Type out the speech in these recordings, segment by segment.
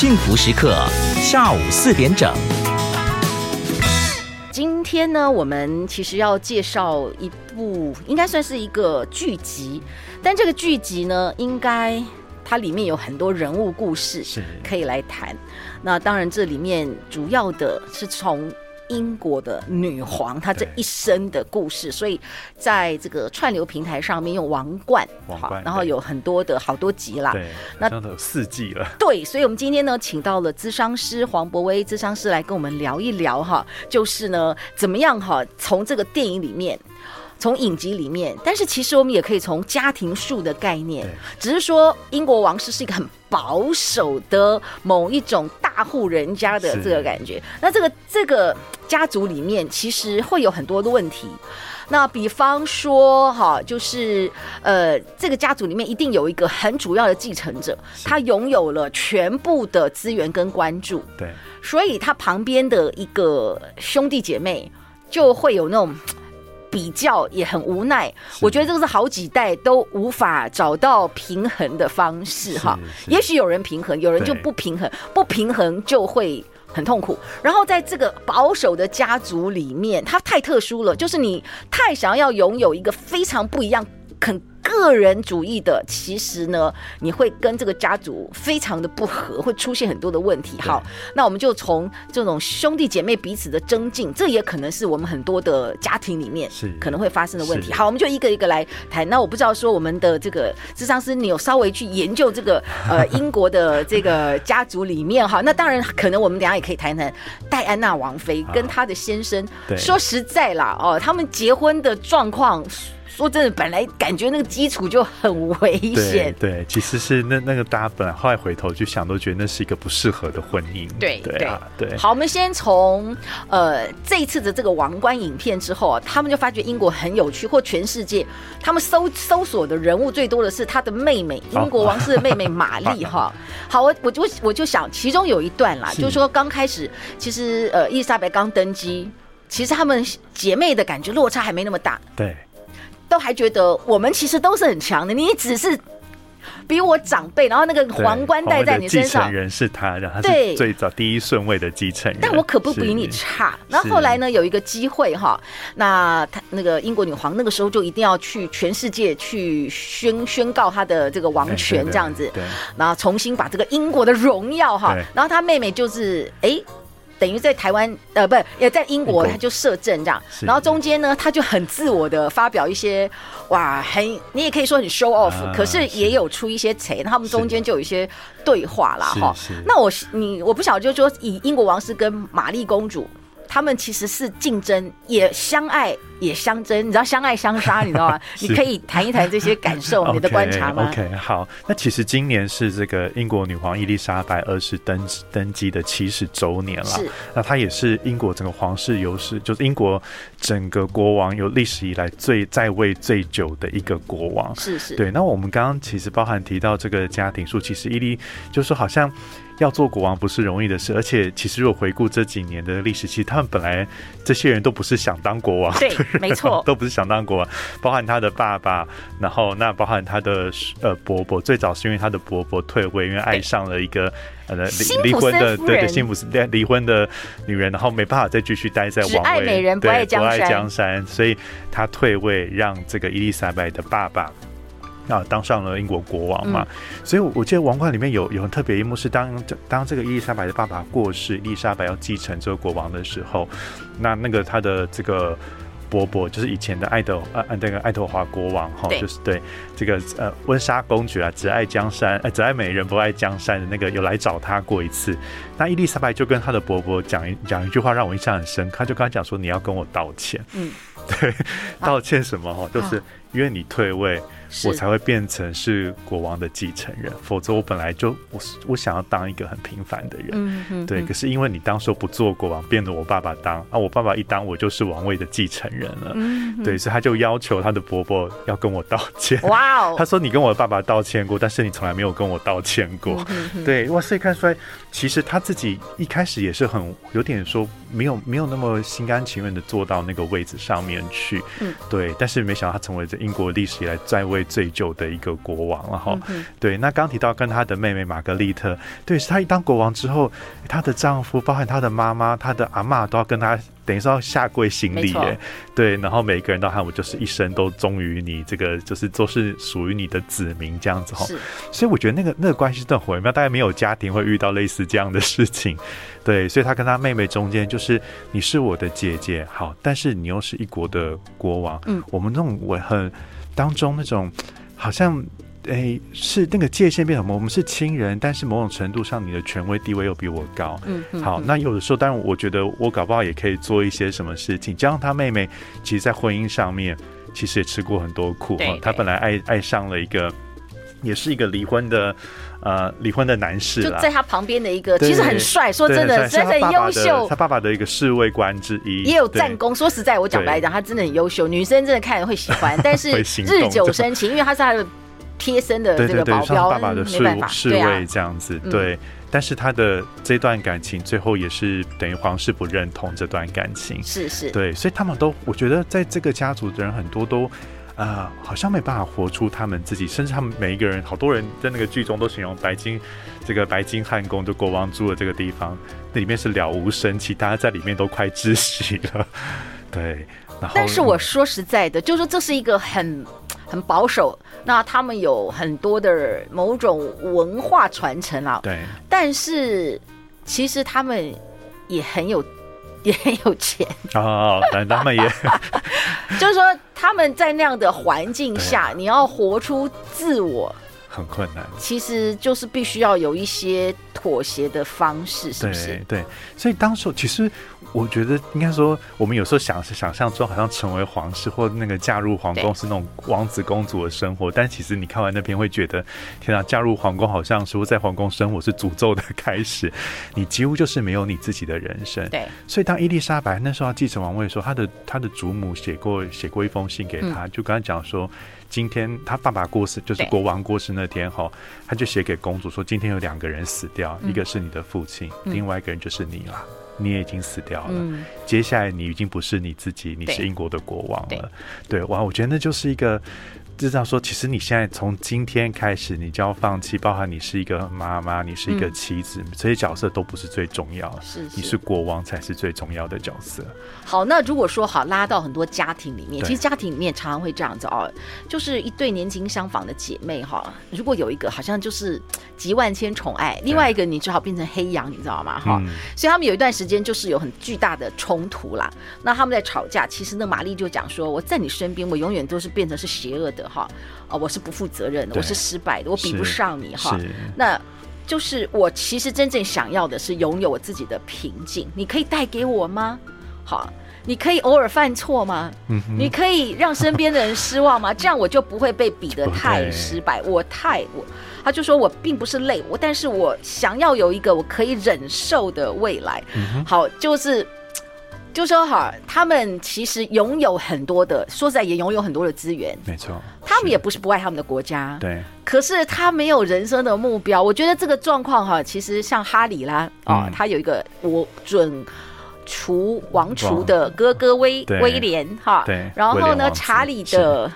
幸福时刻，下午四点整。今天呢，我们其实要介绍一部，应该算是一个剧集，但这个剧集呢，应该它里面有很多人物故事可以来谈。那当然，这里面主要的是从。英国的女皇，她这一生的故事，所以在这个串流平台上面用王冠，王冠，然后有很多的好多集啦。对，那四季了。对，所以我们今天呢，请到了咨商师黄博威咨商师来跟我们聊一聊哈，就是呢，怎么样哈，从这个电影里面。从影集里面，但是其实我们也可以从家庭树的概念，只是说英国王室是一个很保守的某一种大户人家的这个感觉。那这个这个家族里面其实会有很多的问题。那比方说哈，就是呃，这个家族里面一定有一个很主要的继承者，他拥有了全部的资源跟关注。对，所以他旁边的一个兄弟姐妹就会有那种。比较也很无奈，我觉得这个是好几代都无法找到平衡的方式哈。也许有人平衡，有人就不平衡，不平衡就会很痛苦。然后在这个保守的家族里面，它太特殊了，就是你太想要拥有一个非常不一样，肯。个人主义的，其实呢，你会跟这个家族非常的不合，会出现很多的问题。好，那我们就从这种兄弟姐妹彼此的增进，这也可能是我们很多的家庭里面是可能会发生的问题。好，我们就一个一个来谈。那我不知道说我们的这个智商师，你有稍微去研究这个呃英国的这个家族里面哈？那当然，可能我们等下也可以谈谈戴安娜王妃跟她的先生。说实在啦，哦，他们结婚的状况。说真的，本来感觉那个基础就很危险。对，对，其实是那那个大家本来后来回头去想，都觉得那是一个不适合的婚姻。对对啊，对。好，我们先从呃这一次的这个王冠影片之后啊，他们就发觉英国很有趣，或全世界他们搜搜索的人物最多的是他的妹妹，英国王室的妹妹玛丽哈。好，我我就我就想，其中有一段啦，是就是说刚开始其实呃伊丽莎白刚登基，其实他们姐妹的感觉落差还没那么大。对。都还觉得我们其实都是很强的，你只是比我长辈，然后那个皇冠戴在你身上，继承人是他，然后他是最早第一顺位的继承人，但我可不比你差。然后后来呢，有一个机会哈，那他那个英国女皇那个时候就一定要去全世界去宣宣告她的这个王权这样子，对，对，对，然后重新把这个英国的荣耀哈，然后她妹妹就是哎。欸等于在台湾，呃，不是也在英国，他就摄政这样。然后中间呢，他就很自我的发表一些，哇，很你也可以说很 show off，啊，可是也有出一些贼。他们中间就有一些对话啦，哈。那我你我不晓得，就是说以英国王室跟玛丽公主，他们其实是竞争，也相爱。也相争，你知道相爱相杀，你知道吗？你可以谈一谈这些感受，你的观察吗 okay,？OK，好。那其实今年是这个英国女皇伊丽莎白二世登登基的七十周年了。是。那她也是英国整个皇室有史，就是英国整个国王有历史以来最在位最久的一个国王。是是。对。那我们刚刚其实包含提到这个家庭树，其实伊丽就是说好像要做国王不是容易的事，而且其实如果回顾这几年的历史，其实他们本来这些人都不是想当国王。对。没错，都不是想当国王，包含他的爸爸，然后那包含他的呃伯伯，最早是因为他的伯伯退位，因为爱上了一个呃离离婚的对对辛普森离婚的女人，然后没办法再继续待在王位，只爱美人不爱江山，不爱江山，所以他退位，让这个伊丽莎白的爸爸啊当上了英国国王嘛。嗯、所以我记得王冠里面有有很特别一幕是当当这个伊丽莎白的爸爸过世，伊丽莎白要继承这个国王的时候，那那个他的这个。伯伯就是以前的爱德呃呃那个爱德华国王哈，就是对这个呃温莎公爵啊，只爱江山呃只爱美人不爱江山的那个有来找他过一次，那伊丽莎白就跟他的伯伯讲一讲一句话让我印象很深，他就跟他讲说，你要跟我道歉，嗯，对，道歉什么哈，就是因为你退位。我才会变成是国王的继承人，否则我本来就我我想要当一个很平凡的人，对。可是因为你当时不做国王，变得我爸爸当啊，我爸爸一当，我就是王位的继承人了，嗯，对，所以他就要求他的伯伯要跟我道歉。哇哦，他说你跟我的爸爸道歉过，但是你从来没有跟我道歉过，对，哇，所以看出来其实他自己一开始也是很有点说没有没有那么心甘情愿的坐到那个位置上面去，嗯，对。但是没想到他成为这英国历史以来在位。位最久的一个国王了哈。嗯、对，那刚提到跟他的妹妹玛格丽特，对，是他一当国王之后，她的丈夫，包含她的妈妈、她的阿妈，都要跟他。等于说要下跪行礼耶，对，然后每个人都喊我，就是一生都忠于你，这个就是都是属于你的子民这样子哈。所以我觉得那个那个关系真的很微妙，大概没有家庭会遇到类似这样的事情。对，所以他跟他妹妹中间就是你是我的姐姐，好，但是你又是一国的国王。嗯，我们那种我很当中那种好像。哎、欸，是那个界限变什么？我们是亲人，但是某种程度上，你的权威地位又比我高。嗯，嗯好，那有的时候，当然，我觉得我搞不好也可以做一些什么事情。加上他妹妹，其实，在婚姻上面，其实也吃过很多苦。哈，他本来爱爱上了一个，也是一个离婚的，呃，离婚的男士。就在他旁边的一个，其实很帅，说真的，真的很优秀。他爸爸的一个侍卫官之一，也有战功。说实在，我讲白讲，他真的很优秀，女生真的看了会喜欢。但是日久生情，因为他是他的。贴身的这个保镖，爸爸的侍侍卫这样子，对。但是他的这段感情最后也是等于皇室不认同这段感情，是是，对。所以他们都，我觉得在这个家族的人很多都，啊、呃，好像没办法活出他们自己，甚至他们每一个人，好多人在那个剧中都形容白金这个白金汉宫，就国王住的这个地方，那里面是了无生气，大家在里面都快窒息了，对。然后但是我说实在的，就是说这是一个很很保守，那他们有很多的某种文化传承啊。对。但是其实他们也很有，也很有钱 哦。但他们也，就是说他们在那样的环境下，你要活出自我很困难。其实就是必须要有一些妥协的方式，是不是？对，对。所以当时其实。我觉得应该说，我们有时候想是想象中好像成为皇室或那个嫁入皇宫是那种王子公主的生活，但其实你看完那篇会觉得，天啊，嫁入皇宫好像说在皇宫生活是诅咒的开始，你几乎就是没有你自己的人生。对，所以当伊丽莎白那时候要继承王位的时候，她的她的祖母写过写过一封信给她，就跟她讲说，今天他爸爸过世，就是国王过世那天哈，他就写给公主说，今天有两个人死掉，一个是你的父亲，另外一个人就是你了。你也已经死掉了，嗯，接下来你已经不是你自己，你是英国的国王了。对，哇，我觉得那就是一个。知道说，其实你现在从今天开始，你就要放弃，包含你是一个妈妈，你是一个妻子，嗯，这些角色都不是最重要，是，是你是国王才是最重要的角色。好，那如果说好拉到很多家庭里面，其实家庭里面常常会这样子哦，就是一对年轻相仿的姐妹哈，如果有一个好像就是集万千宠爱，另外一个你只好变成黑羊，你知道吗？哈，嗯，所以他们有一段时间就是有很巨大的冲突啦。那他们在吵架，其实那玛丽就讲说，我在你身边，我永远都是变成是邪恶的。哈，啊，我是不负责任的，我是失败的，我比不上你哈。那就是我其实真正想要的是拥有我自己的平静。你可以带给我吗？好，你可以偶尔犯错吗？嗯，你可以让身边的人失望吗？这样我就不会被比得太失败。我太我，他就说我并不是累我，但是我想要有一个我可以忍受的未来。嗯，好，就是。就说哈，他们其实拥有很多的，说实在也拥有很多的资源，没错。他们也不是不爱他们的国家，对。可是他没有人生的目标。我觉得这个状况哈，其实像哈里啦啊、嗯，他有一个我准厨王储的哥哥威威廉哈，对。然后呢，查理的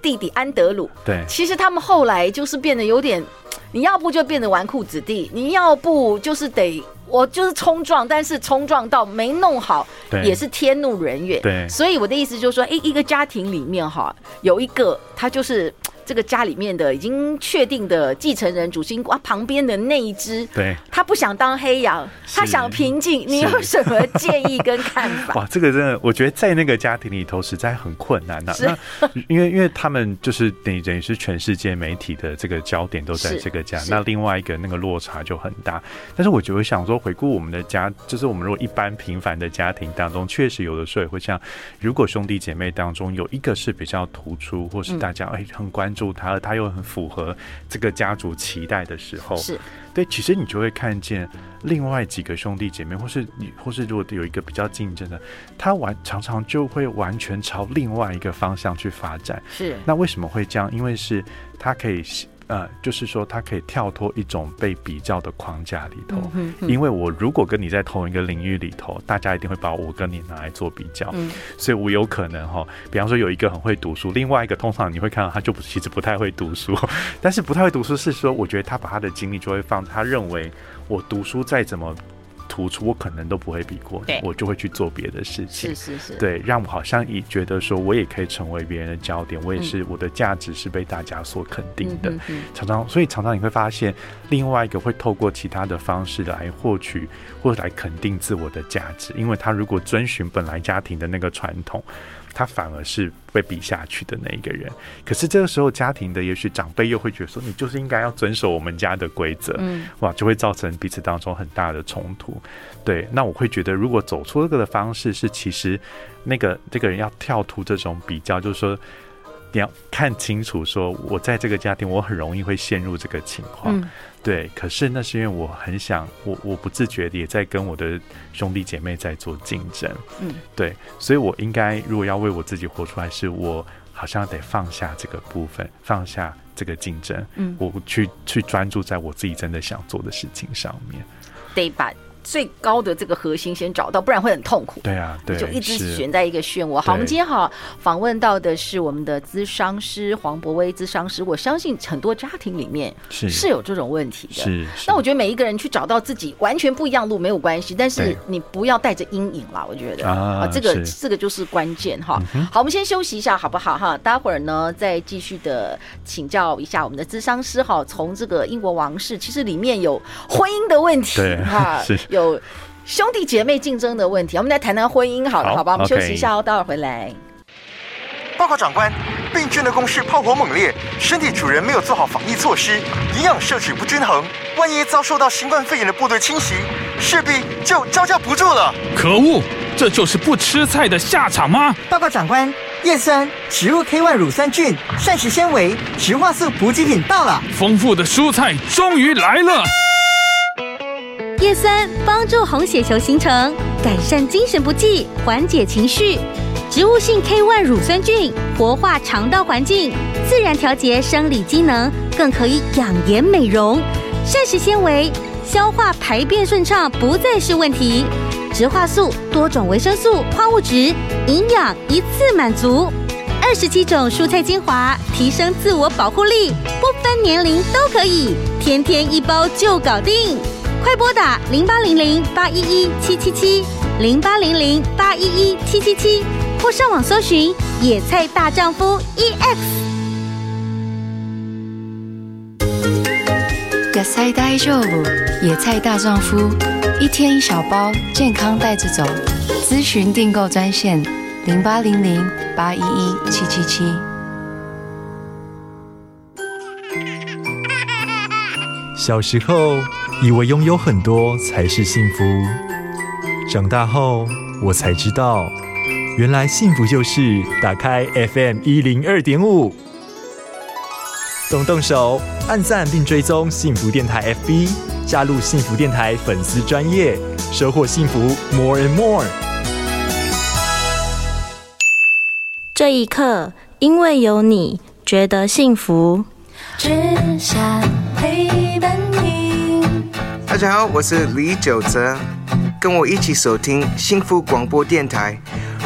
弟弟安德鲁，对。其实他们后来就是变得有点，你要不就变得纨绔子弟，你要不就是得。我就是冲撞，但是冲撞到没弄好，也是天怒人怨。对，所以我的意思就是说，哎，一个家庭里面哈，有一个他就是。这个家里面的已经确定的继承人主心骨啊，旁边的那一只，对，他不想当黑羊，他想平静。你有什么建议跟看法？哇，这个真的，我觉得在那个家庭里头实在很困难呐、啊。那因为因为他们就是等于等于是全世界媒体的这个焦点都在这个家，那另外一个那个落差就很大。但是我觉得想说，回顾我们的家，就是我们如果一般平凡的家庭当中，确实有的时候也会像，如果兄弟姐妹当中有一个是比较突出，或是大家哎很关注。住他，他又很符合这个家族期待的时候，是对。其实你就会看见另外几个兄弟姐妹，或是你，或是如果有一个比较竞争的，他完常常就会完全朝另外一个方向去发展。是。那为什么会这样？因为是他可以呃，就是说他可以跳脱一种被比较的框架里头，嗯哼哼因为我如果跟你在同一个领域里头，大家一定会把我跟你拿来做比较，嗯。所以我有可能哈，比方说有一个很会读书，另外一个通常你会看到他就不其实不太会读书，但是不太会读书是说，我觉得他把他的精力就会放，他认为我读书再怎么。突出我可能都不会比过你，我就会去做别的事情。是是是，对，让我好像也觉得说我也可以成为别人的焦点，我也是我的价值是被大家所肯定的。常常，所以常常你会发现，另外一个会透过其他的方式来获取或者来肯定自我的价值，因为他如果遵循本来家庭的那个传统。他反而是被比下去的那一个人，可是这个时候家庭的也许长辈又会觉得说，你就是应该要遵守我们家的规则，嗯，哇，就会造成彼此当中很大的冲突。对，那我会觉得，如果走出这个的方式是，其实那个这个人要跳出这种比较，就是说。你要看清楚，说我在这个家庭，我很容易会陷入这个情况，嗯，对。可是那是因为我很想，我我不自觉的也在跟我的兄弟姐妹在做竞争，嗯，对。所以我应该如果要为我自己活出来，是我好像得放下这个部分，放下这个竞争，嗯，我去去专注在我自己真的想做的事情上面，对吧？最高的这个核心先找到，不然会很痛苦。对啊，对，就一直悬在一个漩涡。好，我们今天好访问到的是我们的咨商师黄博威咨商师。我相信很多家庭里面是是有这种问题的。是，那我觉得每一个人去找到自己完全不一样路没有关系，但是你不要带着阴影啦。我觉得啊，这个这个就是关键哈。好，我们先休息一下好不好哈？待会儿呢再继续的请教一下我们的咨商师哈。从这个英国王室，其实里面有婚姻的问题哈，有兄弟姐妹竞争的问题，我们来谈谈婚姻好了，好，吧？我们休息一下哦，待会儿回来。报告长官，病菌的攻势炮火猛烈，身体主人没有做好防疫措施，营养摄取不均衡，万一遭受到新冠肺炎的部队侵袭，势必就招架不住了。可恶，这就是不吃菜的下场吗？报告长官，叶酸、植物 K1 乳酸菌、膳食纤维、植化素补给品到了，丰富的蔬菜终于来了。叶酸帮助红血球形成，改善精神不济，缓解情绪；植物性 K1 乳酸菌活化肠道环境，自然调节生理机能，更可以养颜美容。膳食纤维消化排便顺畅不再是问题，植化素多种维生素、矿物质，营养一次满足。二十七种蔬菜精华，提升自我保护力，不分年龄都可以，天天一包就搞定。快拨打零八零零八一一七七七零八零零八一一七七七，或上网搜寻“野菜大丈夫 EX”。野菜大丈夫，野菜大丈夫，一天一小包，健康带着走。咨询订购专线零八零零八一一七七七。小时候。以为拥有很多才是幸福，长大后我才知道，原来幸福就是打开 FM 一零二点五，动动手按赞并追踪幸福电台 FB，加入幸福电台粉丝专业，收获幸福 More and More。这一刻，因为有你，觉得幸福。只想陪伴大家好，我是李玖哲，跟我一起收听幸福广播电台，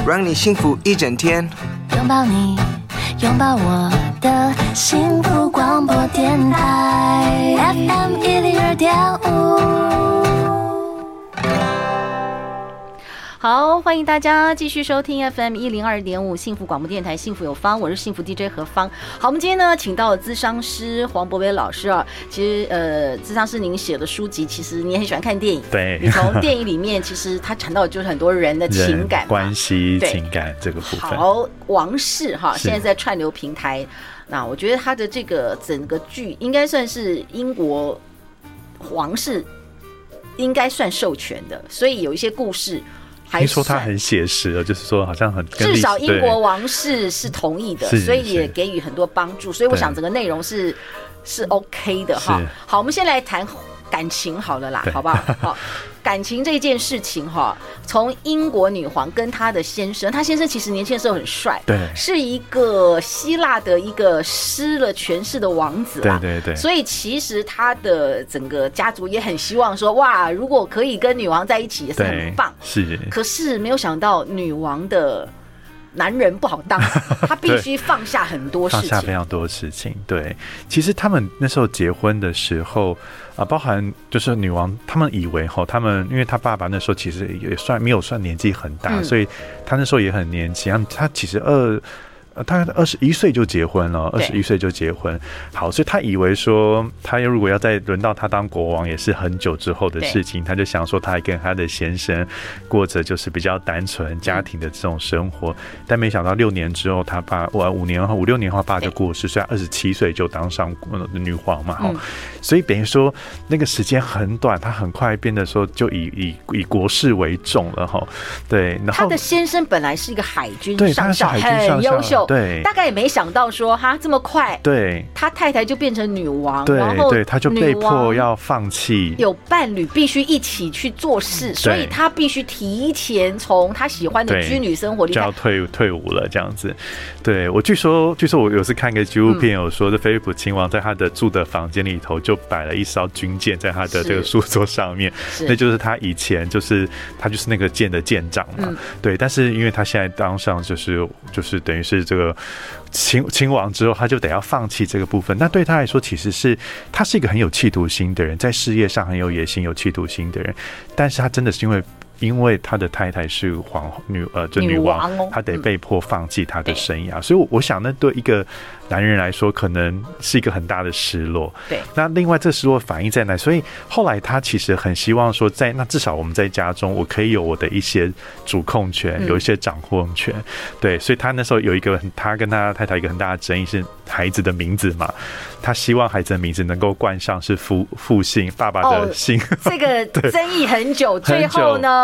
让你幸福一整天。拥抱你，拥抱我的幸福广播电台，FM 一零二点五。好，欢迎大家继续收听 FM 一零二点五幸福广播电台，幸福有方，我是幸福 DJ 何芳。好，我们今天呢，请到了咨商师黄博伟老师啊。其实，呃，咨商师您写的书籍，其实你也很喜欢看电影。对，你从电影里面，其实他谈到的就是很多人的情感关系、情感这个部分。好，王室哈，现在在串流平台。那我觉得他的这个整个剧，应该算是英国皇室应该算授权的，所以有一些故事。听说他很写实，就是说好像很至少英国王室是同意的，所以也给予很多帮助。所以我想整个内容是是 OK 的哈。好，我们先来谈感情好了啦，好不好？好，感情这件事情哈，从英国女皇跟她的先生，她先生其实年轻的时候很帅，对是一个希腊的一个失了权势的王子啦，对对对所以其实他的整个家族也很希望说，哇，如果可以跟女王在一起，也是很棒。是，可是没有想到女王的。男人不好当，他必须放下很多事情，放下非常多事情。对，其实他们那时候结婚的时候啊、呃，包含就是女王，他们以为哈，他们因为他爸爸那时候其实也算没有算年纪很大，嗯、所以他那时候也很年轻。他其实二。呃，他二十一岁就结婚了，二十一岁就结婚。好，所以他以为说，他如果要再轮到他当国王，也是很久之后的事情。他就想说，他还跟他的先生过着就是比较单纯家庭的这种生活。但没想到六年之后，他爸，我五年后五六年后，爸就过世。虽然二十七岁就当上女皇嘛，哈，所以等于说那个时间很短，他很快变得说就以以以国事为重了，哈。对，然后他的先生本来是一个海军上校，对，他是海军上校，很优秀。对，大概也没想到说哈这么快，对，他太太就变成女王，对，然后对，他就被迫要放弃，有伴侣必须一起去做事，所以他必须提前从他喜欢的军旅生活里就要退退伍了，这样子。对，我据说，据说我有次看一个纪录片，有说这菲利普亲王在他的住的房间里头就摆了一艘军舰在他的这个书桌上面，那就是他以前就是他就是那个舰的舰长嘛，对。但是因为他现在当上就是就是等于是这个。亲亲王之后，他就得要放弃这个部分。那对他来说，其实是他是一个很有企图心的人，在事业上很有野心、有企图心的人。但是他真的是因为。因为他的太太是皇女，呃，就女王，女王哦、他得被迫放弃他的生涯，嗯、所以我想，那对一个男人来说，可能是一个很大的失落。对，那另外这失落反映在哪？所以后来他其实很希望说，在那至少我们在家中，我可以有我的一些主控权，有一些掌控权。嗯、对，所以他那时候有一个，他跟他太太一个很大的争议是孩子的名字嘛，他希望孩子的名字能够冠上是父父姓，爸爸的姓。哦、这个 争议很久，最后呢？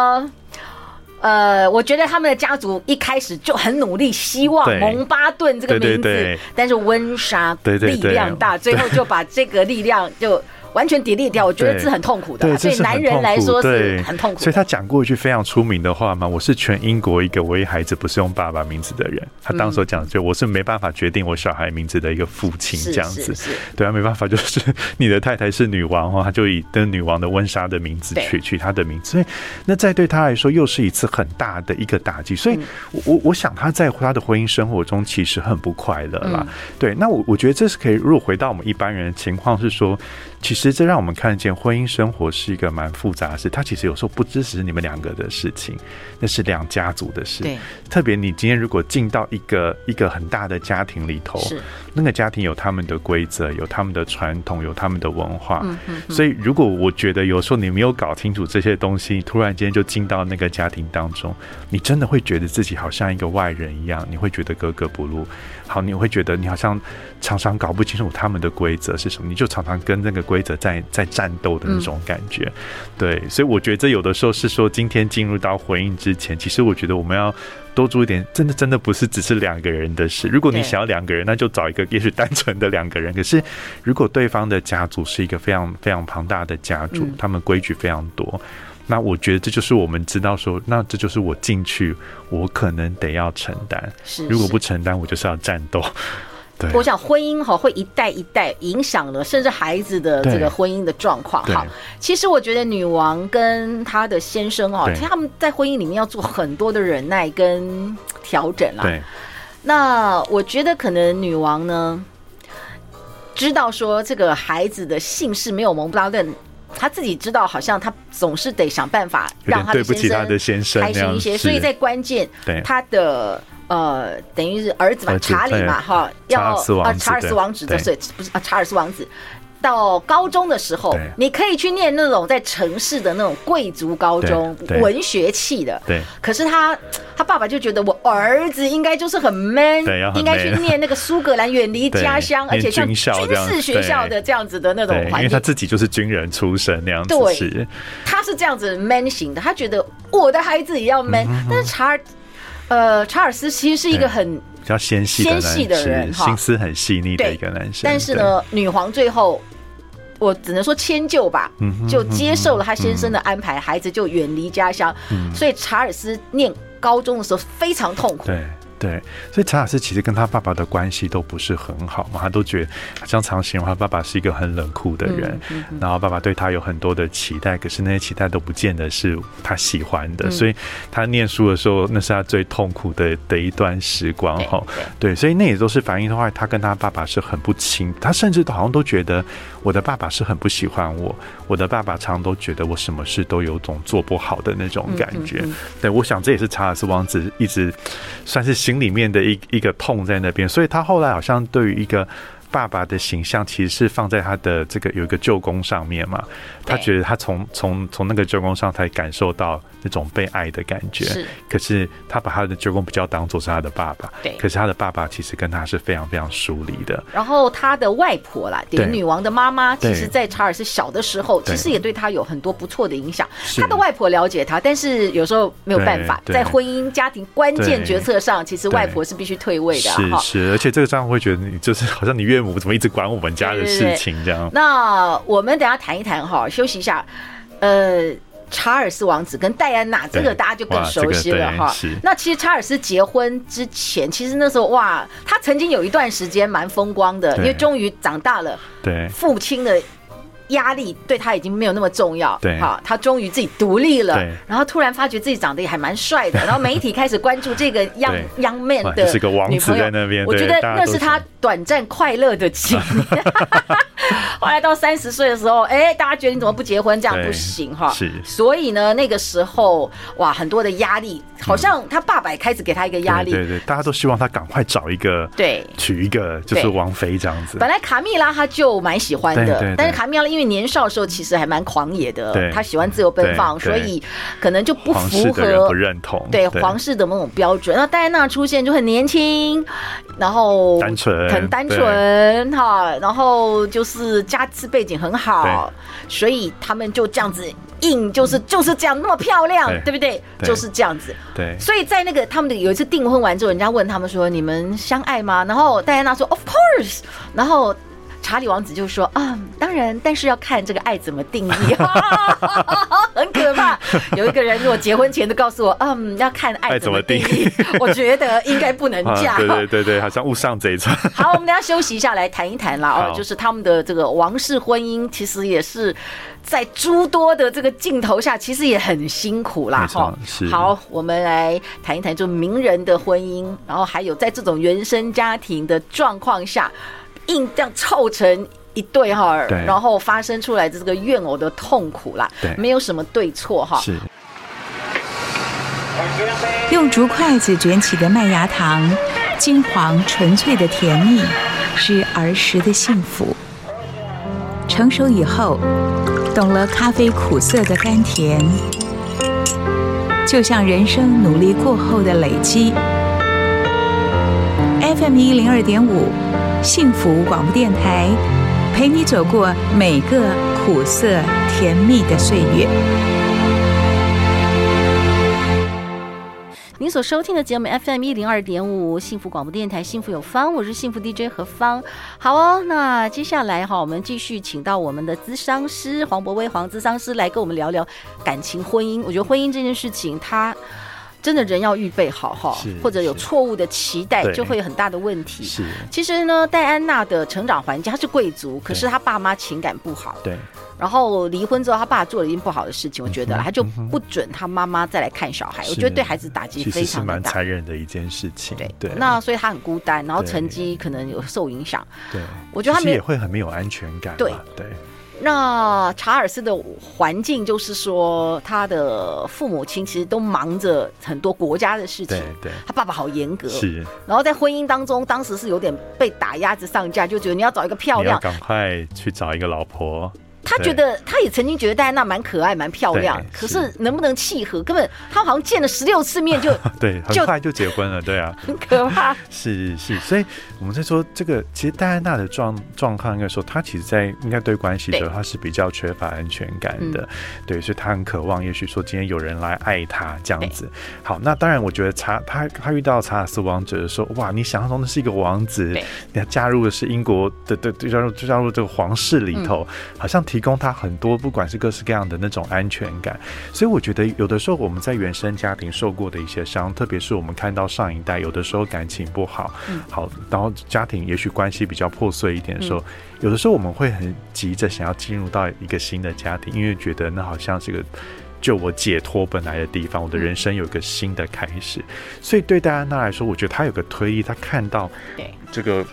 呃，我觉得他们的家族一开始就很努力，希望蒙巴顿这个名字，对对对，但是温莎力量大，最后就把这个力量就。完全 delete 掉，我觉得是很痛苦的，对男人来说是很痛苦。所以他讲过一句非常出名的话嘛：“我是全英国一个唯一孩子不是用爸爸名字的人。”他当时讲就我是没办法决定我小孩名字的一个父亲这样子。对啊，没办法，就是你的太太是女王哦，他就以跟女王的温莎的名字取取他的名字。所以那在对他来说又是一次很大的一个打击。所以我我想他在他的婚姻生活中其实很不快乐啦。对，那我我觉得这是可以。如果回到我们一般人的情况是说。其实这让我们看见婚姻生活是一个蛮复杂的事。它其实有时候不只是你们两个的事情，那是两家族的事。对，特别你今天如果进到一个一个很大的家庭里头，是那个家庭有他们的规则，有他们的传统，有他们的文化。所以如果我觉得有时候你没有搞清楚这些东西，突然间就进到那个家庭当中，你真的会觉得自己好像一个外人一样，你会觉得格格不入。好，你会觉得你好像常常搞不清楚他们的规则是什么，你就常常跟那个规则在在战斗的那种感觉。对，所以我觉得这有的时候是说，今天进入到婚姻之前，其实我觉得我们要多注意点，真的真的不是只是两个人的事。如果你想要两个人，那就找一个也许单纯的两个人。可是如果对方的家族是一个非常非常庞大的家族，他们规矩非常多。那我觉得这就是我们知道说，那这就是我进去，我可能得要承担。是，如果不承担，我就是要战斗。对，我想婚姻哈会一代一代影响了，甚至孩子的这个婚姻的状况。好，其实我觉得女王跟她的先生哦，其实他们在婚姻里面要做很多的忍耐跟调整啦。对。那我觉得可能女王呢，知道说这个孩子的姓氏没有蒙布拉顿。他自己知道，好像他总是得想办法让他的先生开心一些，所以在关键，他的呃，等于是儿子嘛，查理嘛，哈，要啊，查尔斯王子的，所以不是啊，查尔斯王子。到高中的时候，你可以去念那种在城市的那种贵族高中，文学系的。对。可是他他爸爸就觉得我儿子应该就是很 man，应该去念那个苏格兰，远离家乡，而且像军事学校的这样子的那种环境。因为他自己就是军人出身那样子。对。他是这样子 man 型的，他觉得我的孩子也要 man。但是查尔呃查尔斯其实是一个很比较纤细纤细的人，心思很细腻的一个男生。但是呢，女皇最后。我只能说迁就吧，就接受了他先生的安排，孩子就远离家乡。所以查尔斯念高中的时候非常痛苦。对。对，所以查尔斯其实跟他爸爸的关系都不是很好嘛，他都觉得好像常形容他爸爸是一个很冷酷的人，嗯嗯嗯、然后爸爸对他有很多的期待，可是那些期待都不见得是他喜欢的，嗯、所以他念书的时候，那是他最痛苦的的一段时光哈。对，所以那也都是反映的话，他跟他爸爸是很不亲，他甚至好像都觉得我的爸爸是很不喜欢我，我的爸爸常常都觉得我什么事都有种做不好的那种感觉。对，我想这也是查尔斯王子一直算是。心里面的一一个痛在那边，所以他后来好像对于一个爸爸的形象，其实是放在他的这个有一个舅公上面嘛。他觉得他从从从那个舅公上才感受到。那种被爱的感觉，是。可是他把他的舅公比较当做是他的爸爸，对。可是他的爸爸其实跟他是非常非常疏离的。然后他的外婆啦，点女王的妈妈，其实，在查尔斯小的时候，其实也对他有很多不错的影响。他的外婆了解他，但是有时候没有办法，在婚姻家庭关键决策上，其实外婆是必须退位的。是是，而且这个丈夫会觉得你就是好像你岳母怎么一直管我们家的事情这样。那我们等下谈一谈哈，休息一下，呃。查尔斯王子跟戴安娜，这个大家就更熟悉了哈。那其实查尔斯结婚之前，其实那时候哇，他曾经有一段时间蛮风光的，因为终于长大了，对父亲的。压力对他已经没有那么重要，对，好，他终于自己独立了，然后突然发觉自己长得也还蛮帅的，然后媒体开始关注这个 young young man 的女朋友，我觉得那是他短暂快乐的几年。后来到三十岁的时候，哎，大家觉得你怎么不结婚？这样不行哈，是。所以呢，那个时候哇，很多的压力，好像他爸爸也开始给他一个压力，对对，大家都希望他赶快找一个，对，娶一个就是王妃这样子。本来卡蜜拉他就蛮喜欢的，但是卡蜜拉因为因为年少的时候其实还蛮狂野的，他喜欢自由奔放，所以可能就不符合不认同对皇室的某种标准。那戴安娜出现就很年轻，然后单纯，很单纯哈，然后就是家世背景很好，所以他们就这样子硬，就是就是这样那么漂亮，对不对？就是这样子。对，所以在那个他们的有一次订婚完之后，人家问他们说：“你们相爱吗？”然后戴安娜说：“Of course。”然后。查理王子就说：“啊、嗯，当然，但是要看这个爱怎么定义，很可怕。有一个人如果结婚前都告诉我，嗯，要看爱怎么定义，定义 我觉得应该不能嫁。啊、对对对对，好像误上贼船。好，我们等下休息一下，来谈一谈啦。哦，就是他们的这个王室婚姻，其实也是在诸多的这个镜头下，其实也很辛苦啦。哈，是。好，我们来谈一谈，就名人的婚姻，然后还有在这种原生家庭的状况下。硬这样凑成一对哈，然后发生出来的这个怨偶的痛苦啦，对，没有什么对错哈。是。用竹筷子卷起的麦芽糖，金黄纯粹的甜蜜，是儿时的幸福。成熟以后，懂了咖啡苦涩的甘甜，就像人生努力过后的累积。FM 一零二点五。幸福广播电台，陪你走过每个苦涩甜蜜的岁月。您所收听的节目 FM 一零二点五，幸福广播电台，幸福有方，我是幸福 DJ 何芳。好哦，那接下来哈，我们继续请到我们的咨商师黄博威黄咨商师来跟我们聊聊感情婚姻。我觉得婚姻这件事情，它。真的人要预备好哈，或者有错误的期待，就会有很大的问题。是，其实呢，戴安娜的成长环境，她是贵族，可是她爸妈情感不好。对。然后离婚之后，他爸做了一件不好的事情，我觉得他就不准他妈妈再来看小孩。我觉得对孩子打击非常大，蛮残忍的一件事情。对对。那所以他很孤单，然后成绩可能有受影响。对。我觉得他们也会很没有安全感。对对。那查尔斯的环境就是说，他的父母亲其实都忙着很多国家的事情。对对，他爸爸好严格。是。然后在婚姻当中，当时是有点被打鸭子上架，就觉得你要找一个漂亮，赶快去找一个老婆。他觉得他也曾经觉得戴安娜蛮可爱、蛮漂亮，可是能不能契合，根本他好像见了十六次面就 对，很快就结婚了，对啊，很可怕。是是，所以我们在说这个，其实戴安娜的状状况，应该说她其实，在应该对关系的时候，她是比较缺乏安全感的，对，所以她很渴望，也许说今天有人来爱她这样子。好，那当然，我觉得查他他遇到查尔斯王子的时候，哇，你想象中的是一个王子，你要加入的是英国的对加入就加入这个皇室里头，好像提供他很多不管是各式各样的那种安全感。所以我觉得有的时候我们在原生家庭受过的一些伤，特别是我们看到上一代有的时候感情不好，好，然后家庭也许关系比较破碎一点的时候，有的时候我们会很急着想要进入到一个新的家庭，因为觉得那好像是个。就我解脱本来的地方，我的人生有一个新的开始，所以对戴安娜来说，我觉得她有个推力，她看到这个。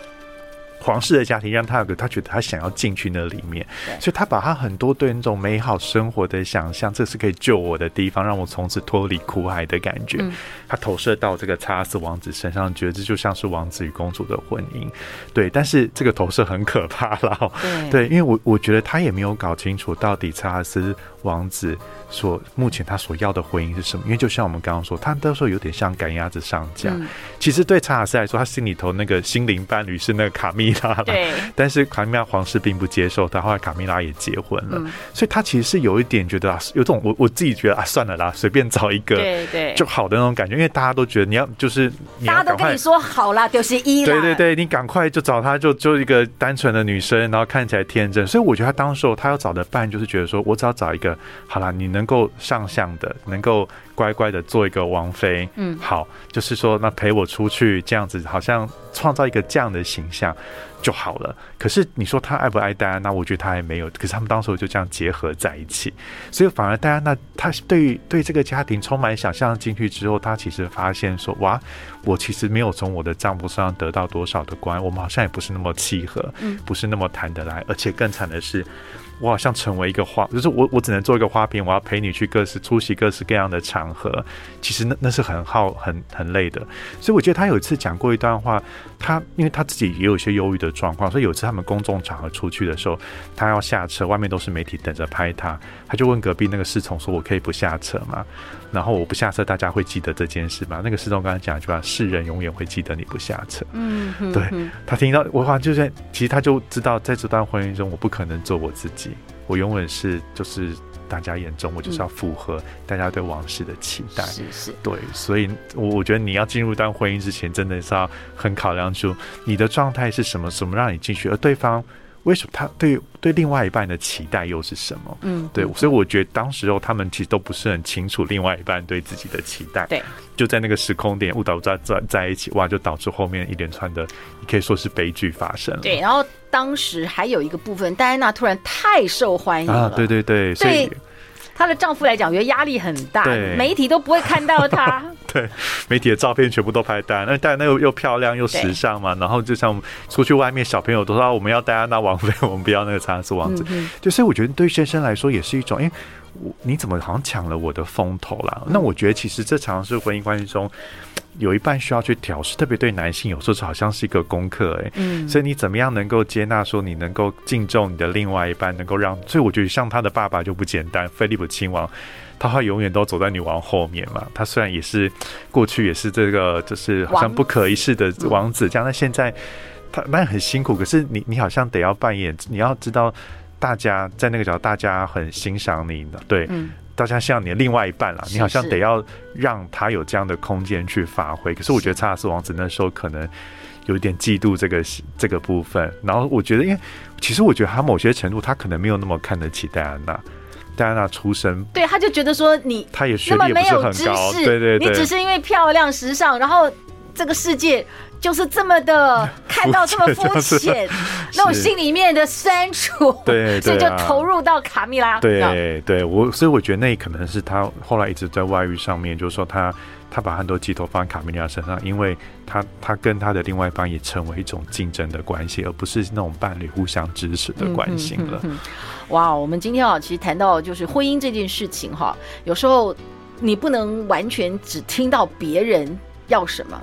皇室的家庭让他有个，他觉得他想要进去那里面，所以他把他很多对那种美好生活的想象，这是可以救我的地方，让我从此脱离苦海的感觉。嗯、他投射到这个查尔斯王子身上，觉得这就像是王子与公主的婚姻。对，但是这个投射很可怕了。对，因为我我觉得他也没有搞清楚到底查尔斯王子所目前他所要的婚姻是什么。因为就像我们刚刚说，他那时候有点像赶鸭子上架。嗯、其实对查尔斯来说，他心里头那个心灵伴侣是那个卡蜜。对，但是卡米拉皇室并不接受他，后来卡米拉也结婚了，嗯、所以他其实是有一点觉得啊，有种我我自己觉得啊，算了啦，随便找一个对对就好的那种感觉，因为大家都觉得你要就是你要大家都跟你说好啦，就是一对对对，你赶快就找他，就就一个单纯的女生，然后看起来天真，所以我觉得他当时候他要找的伴就是觉得说我只要找一个好啦，你能够上相的，能够。乖乖的做一个王妃，嗯，好，就是说，那陪我出去这样子，好像创造一个这样的形象就好了。可是你说他爱不爱戴安娜？我觉得他还没有。可是他们当时就这样结合在一起，所以反而戴安娜他对对这个家庭充满想象进去之后，他其实发现说，哇，我其实没有从我的丈夫身上得到多少的关爱，我们好像也不是那么契合，嗯，不是那么谈得来，而且更惨的是。我好像成为一个花，就是我我只能做一个花瓶，我要陪你去各式出席各式各样的场合，其实那那是很耗很很累的。所以我觉得他有一次讲过一段话，他因为他自己也有一些忧郁的状况，所以有一次他们公众场合出去的时候，他要下车，外面都是媒体等着拍他，他就问隔壁那个侍从说：“我可以不下车吗？”然后我不下车，大家会记得这件事吗？那个侍从刚才讲一句话：“世人永远会记得你不下车。”嗯，对，他听到我好像就是，其实他就知道，在这段婚姻中，我不可能做我自己，我永远是就是大家眼中，我就是要符合大家对王室的期待。是是，对，所以我我觉得你要进入一段婚姻之前，真的是要很考量出你的状态是什么，什么让你进去，而对方。为什么他对对另外一半的期待又是什么？嗯，对，所以我觉得当时候他们其实都不是很清楚另外一半对自己的期待。对，就在那个时空点误导在在在一起，哇，就导致后面一连串的，你可以说是悲剧发生了。对，然后当时还有一个部分，戴安娜突然太受欢迎了。啊，对对对，所以。她的丈夫来讲，我觉得压力很大，媒体都不会看到她。对，媒体的照片全部都拍戴安娜，那戴安娜又又漂亮又时尚嘛，然后就像出去外面，小朋友都说我们要戴安娜王妃，我们不要那个查尔斯王子。嗯、就所以我觉得对先生来说也是一种，因为你怎么好像抢了我的风头了？那我觉得其实这常常是婚姻关系中。有一半需要去调试，特别对男性，有时候好像是一个功课哎、欸，嗯，所以你怎么样能够接纳说你能够敬重你的另外一半，能够让，所以我觉得像他的爸爸就不简单，菲利普亲王，他会永远都走在女王后面嘛，他虽然也是过去也是这个就是好像不可一世的王子这样，但现在他那很辛苦，可是你你好像得要扮演，你要知道大家在那个角度，大家很欣赏你的，对，嗯。大家像你的另外一半啦，你好像得要让他有这样的空间去发挥。可是我觉得查尔斯王子那时候可能有一点嫉妒这个这个部分。然后我觉得，因为其实我觉得他某些程度他可能没有那么看得起戴安娜。戴安娜出身，对，他就觉得说你他也学历也不是很高，对对对，你只是因为漂亮时尚，然后这个世界。就是这么的看到这么肤浅，那我心里面的酸楚，对，所以就投入到卡蜜拉。对，对我，所以我觉得那可能是他后来一直在外遇上面，就是说他他把很多寄托放在卡蜜拉身上，因为他他跟他的另外一方也成为一种竞争的关系，而不是那种伴侣互相支持的关系了。哇，我们今天啊，其实谈到就是婚姻这件事情哈，有时候你不能完全只听到别人要什么。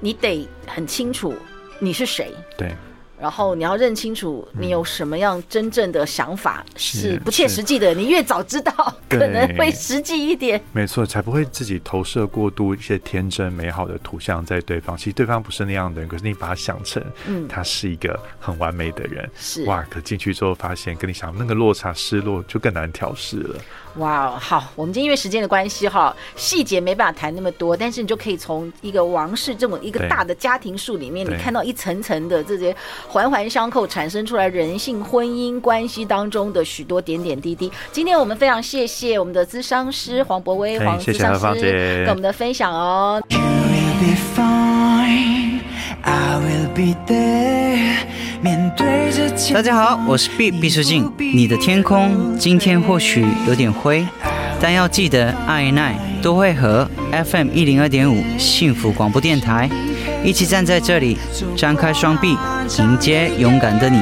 对。你得很清楚你是谁，对，然后你要认清楚你有什么样真正的想法是不切实际的。你越早知道，可能会实际一点。没错，才不会自己投射过度一些天真美好的图像在对方。其实对方不是那样的人，可是你把他想成，嗯，他是一个很完美的人。是哇，可进去之后发现，跟你想那个落差失落就更难调试了。哇哦，好，我们今天因为时间的关系哈，细节没办法谈那么多，但是你就可以从一个王室这么一个大的家庭树里面，你看到一层层的这些环环相扣，产生出来人性婚姻关系当中的许多点点滴滴。今天我们非常谢谢我们的咨商师黄博威黄咨商师跟我们的分享哦。大家好，我是毕毕书尽。你的天空今天或许有点灰，但要记得爱与爱都会和 FM 一零二点五幸福广播电台一起站在这里，张开双臂迎接勇敢的你。